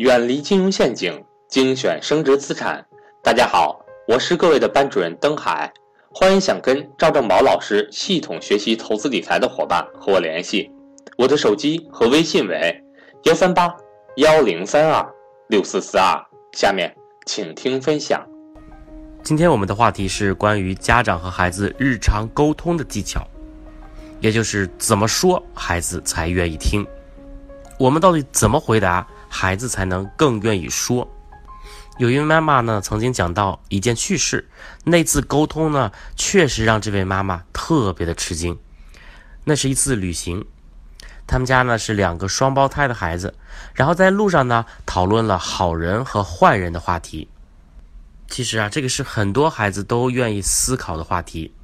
远离金融陷阱，精选升值资产。大家好，我是各位的班主任登海，欢迎想跟赵正宝老师系统学习投资理财的伙伴和我联系，我的手机和微信为幺三八幺零三二六四四二。下面请听分享。今天我们的话题是关于家长和孩子日常沟通的技巧，也就是怎么说孩子才愿意听。我们到底怎么回答孩子才能更愿意说？有一位妈妈呢，曾经讲到一件趣事。那次沟通呢，确实让这位妈妈特别的吃惊。那是一次旅行，他们家呢是两个双胞胎的孩子，然后在路上呢讨论了好人和坏人的话题。其实啊，这个是很多孩子都愿意思考的话题。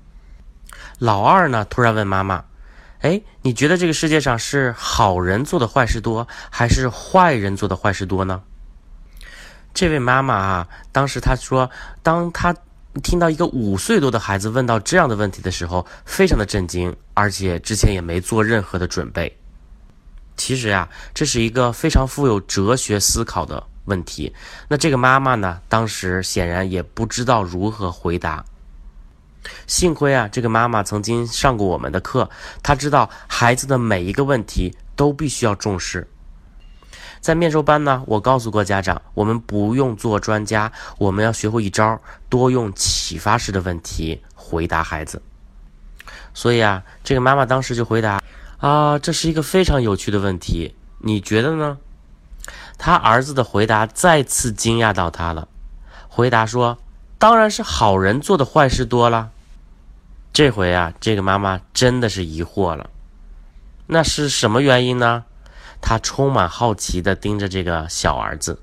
老二呢，突然问妈妈。哎，你觉得这个世界上是好人做的坏事多，还是坏人做的坏事多呢？这位妈妈啊，当时她说，当她听到一个五岁多的孩子问到这样的问题的时候，非常的震惊，而且之前也没做任何的准备。其实呀，这是一个非常富有哲学思考的问题。那这个妈妈呢，当时显然也不知道如何回答。幸亏啊，这个妈妈曾经上过我们的课，她知道孩子的每一个问题都必须要重视。在面授班呢，我告诉过家长，我们不用做专家，我们要学会一招，多用启发式的问题回答孩子。所以啊，这个妈妈当时就回答：“啊，这是一个非常有趣的问题，你觉得呢？”他儿子的回答再次惊讶到他了，回答说：“当然是好人做的坏事多了。”这回啊，这个妈妈真的是疑惑了，那是什么原因呢？她充满好奇的盯着这个小儿子。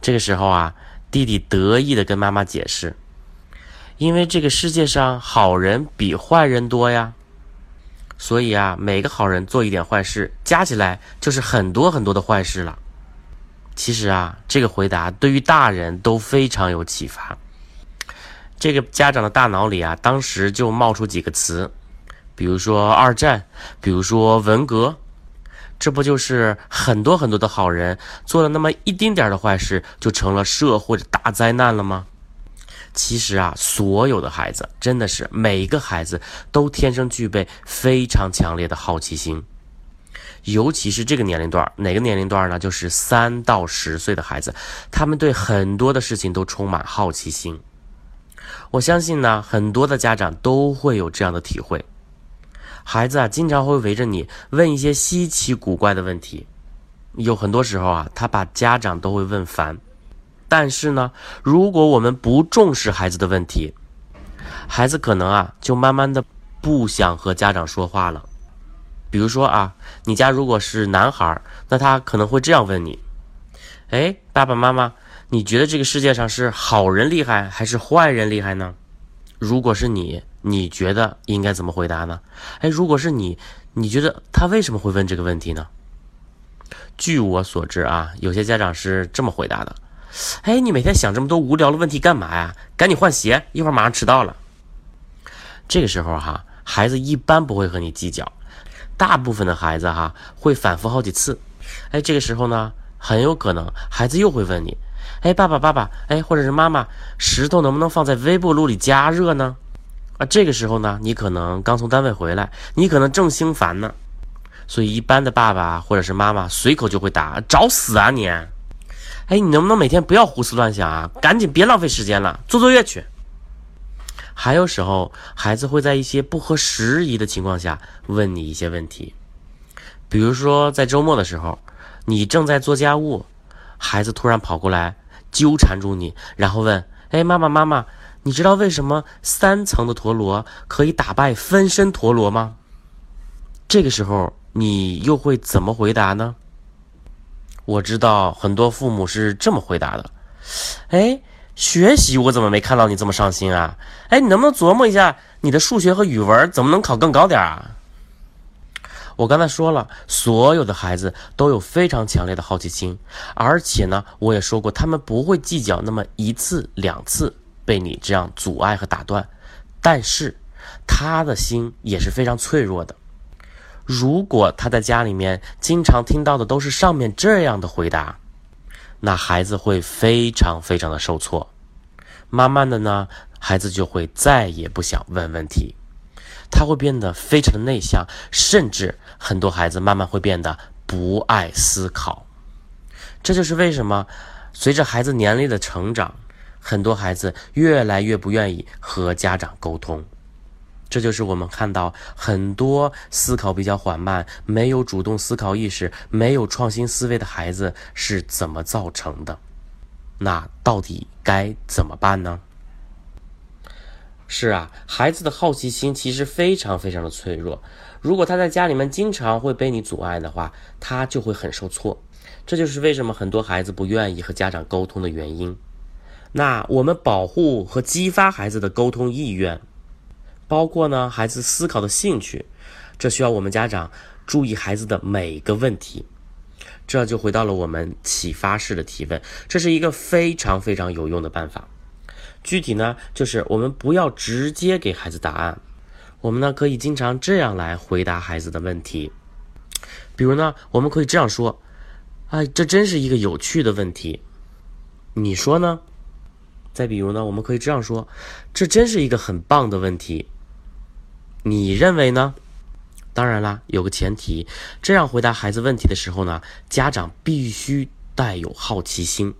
这个时候啊，弟弟得意的跟妈妈解释：“因为这个世界上好人比坏人多呀，所以啊，每个好人做一点坏事，加起来就是很多很多的坏事了。”其实啊，这个回答对于大人都非常有启发。这个家长的大脑里啊，当时就冒出几个词，比如说二战，比如说文革，这不就是很多很多的好人做了那么一丁点的坏事，就成了社会的大灾难了吗？其实啊，所有的孩子，真的是每一个孩子都天生具备非常强烈的好奇心，尤其是这个年龄段，哪个年龄段呢？就是三到十岁的孩子，他们对很多的事情都充满好奇心。我相信呢，很多的家长都会有这样的体会。孩子啊，经常会围着你问一些稀奇古怪的问题，有很多时候啊，他把家长都会问烦。但是呢，如果我们不重视孩子的问题，孩子可能啊，就慢慢的不想和家长说话了。比如说啊，你家如果是男孩，那他可能会这样问你：“哎，爸爸妈妈。”你觉得这个世界上是好人厉害还是坏人厉害呢？如果是你，你觉得应该怎么回答呢？哎，如果是你，你觉得他为什么会问这个问题呢？据我所知啊，有些家长是这么回答的：哎，你每天想这么多无聊的问题干嘛呀？赶紧换鞋，一会儿马上迟到了。这个时候哈，孩子一般不会和你计较，大部分的孩子哈会反复好几次。哎，这个时候呢，很有可能孩子又会问你。哎，爸爸，爸爸，哎，或者是妈妈，石头能不能放在微波炉里加热呢？啊，这个时候呢，你可能刚从单位回来，你可能正心烦呢，所以一般的爸爸或者是妈妈随口就会答：找死啊你！哎，你能不能每天不要胡思乱想啊？赶紧别浪费时间了，做作业去。还有时候，孩子会在一些不合时宜的情况下问你一些问题，比如说在周末的时候，你正在做家务，孩子突然跑过来。纠缠住你，然后问：“哎，妈妈，妈妈，你知道为什么三层的陀螺可以打败分身陀螺吗？”这个时候，你又会怎么回答呢？我知道很多父母是这么回答的：“哎，学习我怎么没看到你这么上心啊？哎，你能不能琢磨一下，你的数学和语文怎么能考更高点啊？”我刚才说了，所有的孩子都有非常强烈的好奇心，而且呢，我也说过，他们不会计较那么一次两次被你这样阻碍和打断，但是他的心也是非常脆弱的。如果他在家里面经常听到的都是上面这样的回答，那孩子会非常非常的受挫。慢慢的呢，孩子就会再也不想问问题，他会变得非常的内向，甚至很多孩子慢慢会变得不爱思考。这就是为什么随着孩子年龄的成长，很多孩子越来越不愿意和家长沟通。这就是我们看到很多思考比较缓慢、没有主动思考意识、没有创新思维的孩子是怎么造成的。那到底该怎么办呢？是啊，孩子的好奇心其实非常非常的脆弱。如果他在家里面经常会被你阻碍的话，他就会很受挫。这就是为什么很多孩子不愿意和家长沟通的原因。那我们保护和激发孩子的沟通意愿。包括呢，孩子思考的兴趣，这需要我们家长注意孩子的每个问题。这就回到了我们启发式的提问，这是一个非常非常有用的办法。具体呢，就是我们不要直接给孩子答案，我们呢可以经常这样来回答孩子的问题。比如呢，我们可以这样说：“哎，这真是一个有趣的问题，你说呢？”再比如呢，我们可以这样说：“这真是一个很棒的问题。”你认为呢？当然啦，有个前提，这样回答孩子问题的时候呢，家长必须带有好奇心。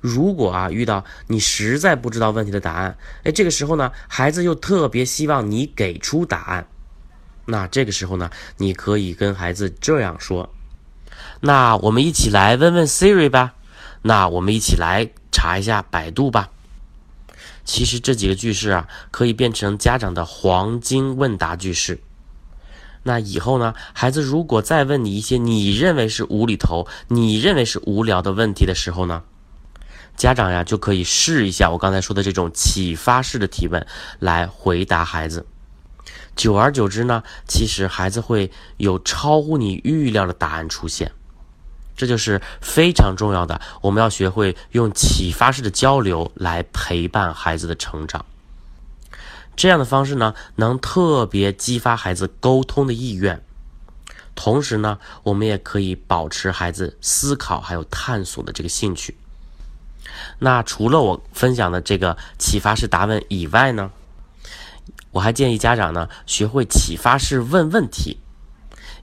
如果啊遇到你实在不知道问题的答案，哎，这个时候呢，孩子又特别希望你给出答案，那这个时候呢，你可以跟孩子这样说：“那我们一起来问问 Siri 吧，那我们一起来查一下百度吧。”其实这几个句式啊，可以变成家长的黄金问答句式。那以后呢，孩子如果再问你一些你认为是无厘头、你认为是无聊的问题的时候呢，家长呀就可以试一下我刚才说的这种启发式的提问来回答孩子。久而久之呢，其实孩子会有超乎你预料的答案出现。这就是非常重要的，我们要学会用启发式的交流来陪伴孩子的成长。这样的方式呢，能特别激发孩子沟通的意愿，同时呢，我们也可以保持孩子思考还有探索的这个兴趣。那除了我分享的这个启发式答问以外呢，我还建议家长呢学会启发式问问题。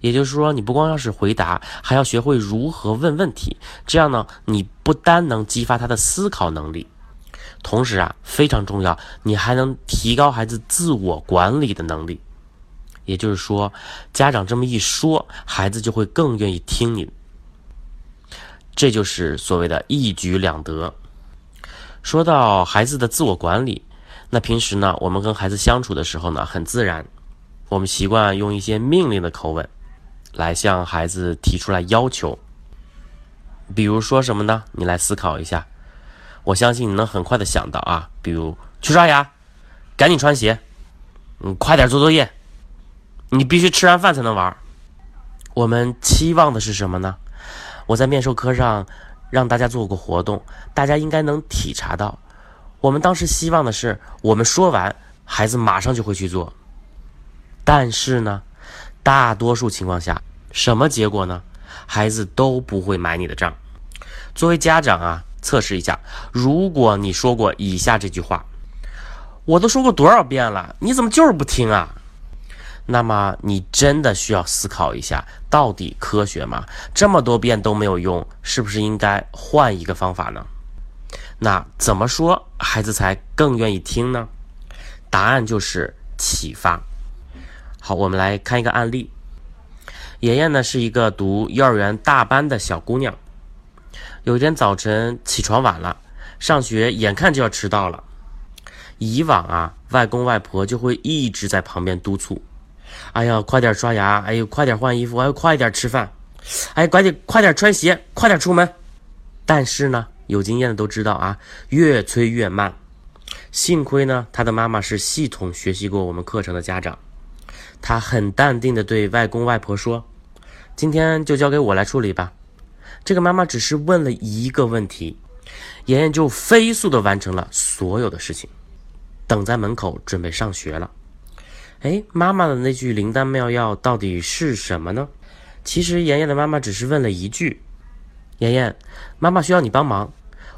也就是说，你不光要是回答，还要学会如何问问题。这样呢，你不单能激发他的思考能力，同时啊，非常重要，你还能提高孩子自我管理的能力。也就是说，家长这么一说，孩子就会更愿意听你。这就是所谓的一举两得。说到孩子的自我管理，那平时呢，我们跟孩子相处的时候呢，很自然，我们习惯用一些命令的口吻。来向孩子提出来要求，比如说什么呢？你来思考一下，我相信你能很快的想到啊。比如去刷牙，赶紧穿鞋，嗯，快点做作业，你必须吃完饭才能玩。我们期望的是什么呢？我在面授课上让大家做过活动，大家应该能体察到，我们当时希望的是，我们说完，孩子马上就会去做。但是呢？大多数情况下，什么结果呢？孩子都不会买你的账。作为家长啊，测试一下，如果你说过以下这句话：“我都说过多少遍了，你怎么就是不听啊？”那么你真的需要思考一下，到底科学吗？这么多遍都没有用，是不是应该换一个方法呢？那怎么说孩子才更愿意听呢？答案就是启发。好，我们来看一个案例。妍妍呢是一个读幼儿园大班的小姑娘。有一天早晨起床晚了，上学眼看就要迟到了。以往啊，外公外婆就会一直在旁边督促：“哎呀，快点刷牙！哎呦，快点换衣服！哎，快点吃饭！哎，快点快点穿鞋！快点出门！”但是呢，有经验的都知道啊，越催越慢。幸亏呢，他的妈妈是系统学习过我们课程的家长。他很淡定的对外公外婆说：“今天就交给我来处理吧。”这个妈妈只是问了一个问题，妍妍就飞速的完成了所有的事情，等在门口准备上学了。哎，妈妈的那句灵丹妙药到底是什么呢？其实妍妍的妈妈只是问了一句：“妍妍，妈妈需要你帮忙，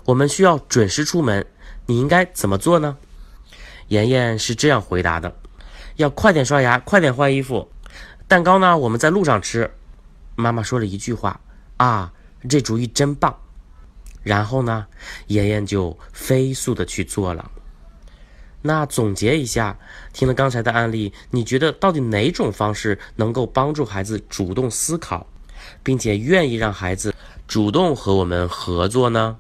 我们需要准时出门，你应该怎么做呢？”妍妍是这样回答的：“要快点刷牙，快点换衣服。蛋糕呢？我们在路上吃。”妈妈说了一句话：“啊，这主意真棒。”然后呢，妍妍就飞速的去做了。那总结一下，听了刚才的案例，你觉得到底哪种方式能够帮助孩子主动思考，并且愿意让孩子主动和我们合作呢？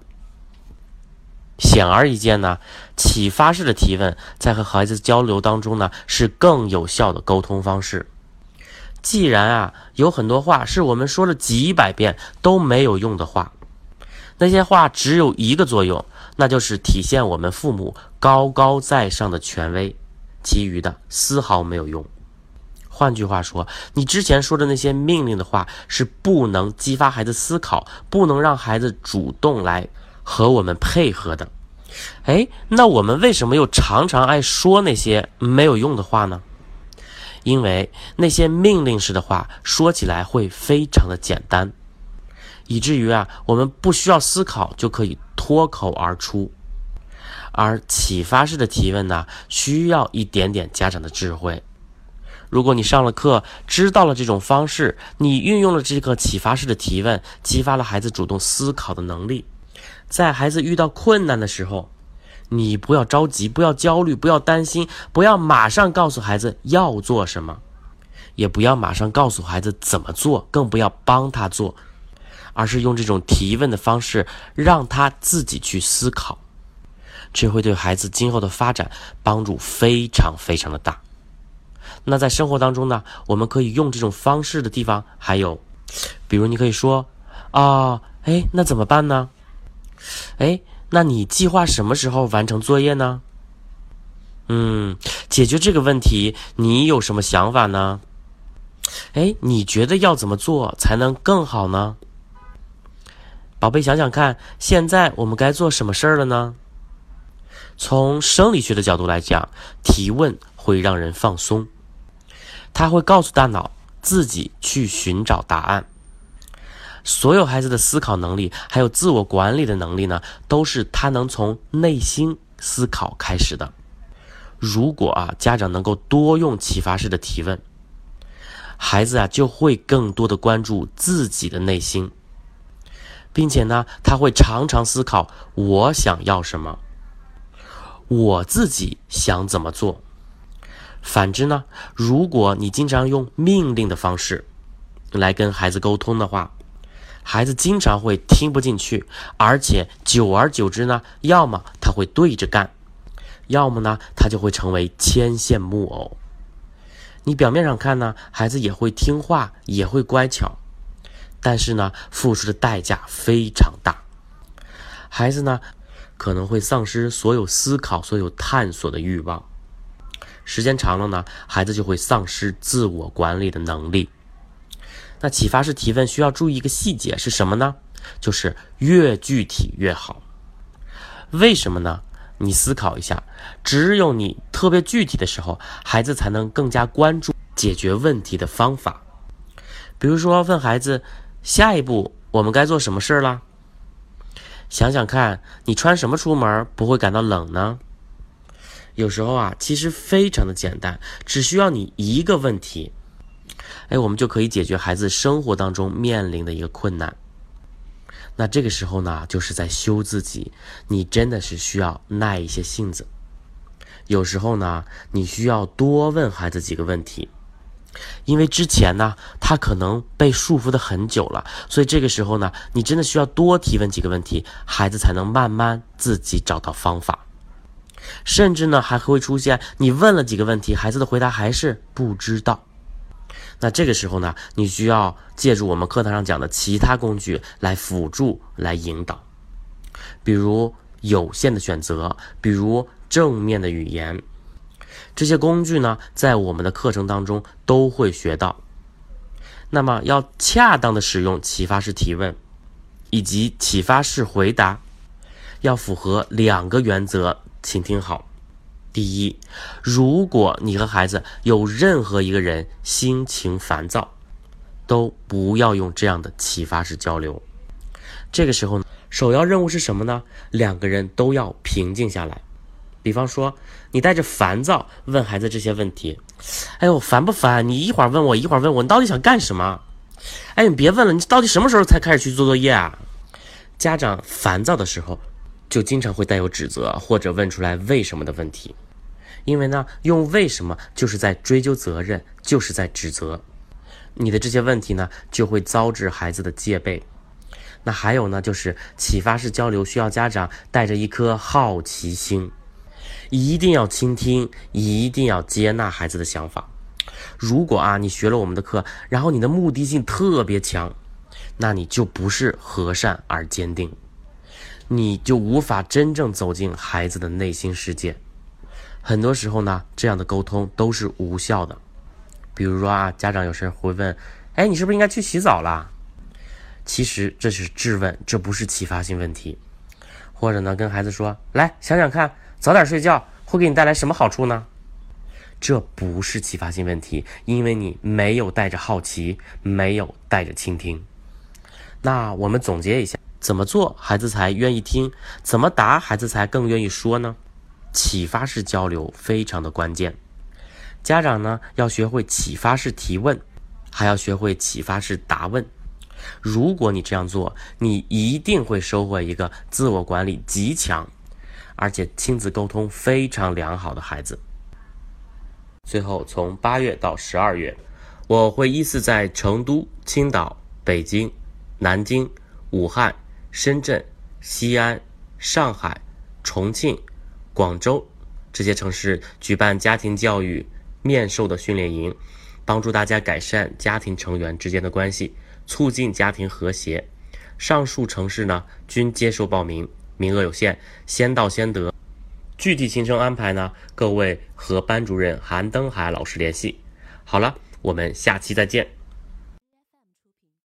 显而易见呢，启发式的提问在和孩子交流当中呢是更有效的沟通方式。既然啊有很多话是我们说了几百遍都没有用的话。那些话只有一个作用，那就是体现我们父母高高在上的权威，其余的丝毫没有用。换句话说，你之前说的那些命令的话是不能激发孩子思考，不能让孩子主动来和我们配合的。哎，那我们为什么又常常爱说那些没有用的话呢？因为那些命令式的话说起来会非常的简单。以至于啊，我们不需要思考就可以脱口而出，而启发式的提问呢，需要一点点家长的智慧。如果你上了课，知道了这种方式，你运用了这个启发式的提问，激发了孩子主动思考的能力，在孩子遇到困难的时候，你不要着急，不要焦虑，不要担心，不要马上告诉孩子要做什么，也不要马上告诉孩子怎么做，更不要帮他做。而是用这种提问的方式，让他自己去思考，这会对孩子今后的发展帮助非常非常的大。那在生活当中呢，我们可以用这种方式的地方还有，比如你可以说：“啊，哎，那怎么办呢？哎，那你计划什么时候完成作业呢？嗯，解决这个问题，你有什么想法呢？哎，你觉得要怎么做才能更好呢？”宝贝，想想看，现在我们该做什么事儿了呢？从生理学的角度来讲，提问会让人放松，他会告诉大脑自己去寻找答案。所有孩子的思考能力，还有自我管理的能力呢，都是他能从内心思考开始的。如果啊，家长能够多用启发式的提问，孩子啊就会更多的关注自己的内心。并且呢，他会常常思考我想要什么，我自己想怎么做。反之呢，如果你经常用命令的方式来跟孩子沟通的话，孩子经常会听不进去，而且久而久之呢，要么他会对着干，要么呢，他就会成为牵线木偶。你表面上看呢，孩子也会听话，也会乖巧。但是呢，付出的代价非常大。孩子呢，可能会丧失所有思考、所有探索的欲望。时间长了呢，孩子就会丧失自我管理的能力。那启发式提问需要注意一个细节是什么呢？就是越具体越好。为什么呢？你思考一下，只有你特别具体的时候，孩子才能更加关注解决问题的方法。比如说，问孩子。下一步我们该做什么事儿了？想想看，你穿什么出门不会感到冷呢？有时候啊，其实非常的简单，只需要你一个问题，哎，我们就可以解决孩子生活当中面临的一个困难。那这个时候呢，就是在修自己，你真的是需要耐一些性子。有时候呢，你需要多问孩子几个问题。因为之前呢，他可能被束缚的很久了，所以这个时候呢，你真的需要多提问几个问题，孩子才能慢慢自己找到方法。甚至呢，还会出现你问了几个问题，孩子的回答还是不知道。那这个时候呢，你需要借助我们课堂上讲的其他工具来辅助、来引导，比如有限的选择，比如正面的语言。这些工具呢，在我们的课程当中都会学到。那么，要恰当的使用启发式提问以及启发式回答，要符合两个原则，请听好。第一，如果你和孩子有任何一个人心情烦躁，都不要用这样的启发式交流。这个时候，首要任务是什么呢？两个人都要平静下来。比方说，你带着烦躁问孩子这些问题：“哎呦，烦不烦？你一会儿问我，一会儿问我，你到底想干什么？哎，你别问了，你到底什么时候才开始去做作业啊？”家长烦躁的时候，就经常会带有指责或者问出来为什么的问题，因为呢，用为什么就是在追究责任，就是在指责。你的这些问题呢，就会遭致孩子的戒备。那还有呢，就是启发式交流需要家长带着一颗好奇心，一定要倾听，一定要接纳孩子的想法。如果啊，你学了我们的课，然后你的目的性特别强，那你就不是和善而坚定，你就无法真正走进孩子的内心世界。很多时候呢，这样的沟通都是无效的。比如说啊，家长有时会问：“哎，你是不是应该去洗澡啦？”其实这是质问，这不是启发性问题。或者呢，跟孩子说：“来想想看，早点睡觉会给你带来什么好处呢？”这不是启发性问题，因为你没有带着好奇，没有带着倾听。那我们总结一下，怎么做孩子才愿意听？怎么答孩子才更愿意说呢？启发式交流非常的关键。家长呢要学会启发式提问，还要学会启发式答问。如果你这样做，你一定会收获一个自我管理极强，而且亲子沟通非常良好的孩子。最后，从八月到十二月，我会依次在成都、青岛、北京、南京、武汉、深圳、西安、上海、重庆、广州这些城市举办家庭教育。面授的训练营，帮助大家改善家庭成员之间的关系，促进家庭和谐。上述城市呢均接受报名，名额有限，先到先得。具体行程安排呢，各位和班主任韩登海老师联系。好了，我们下期再见。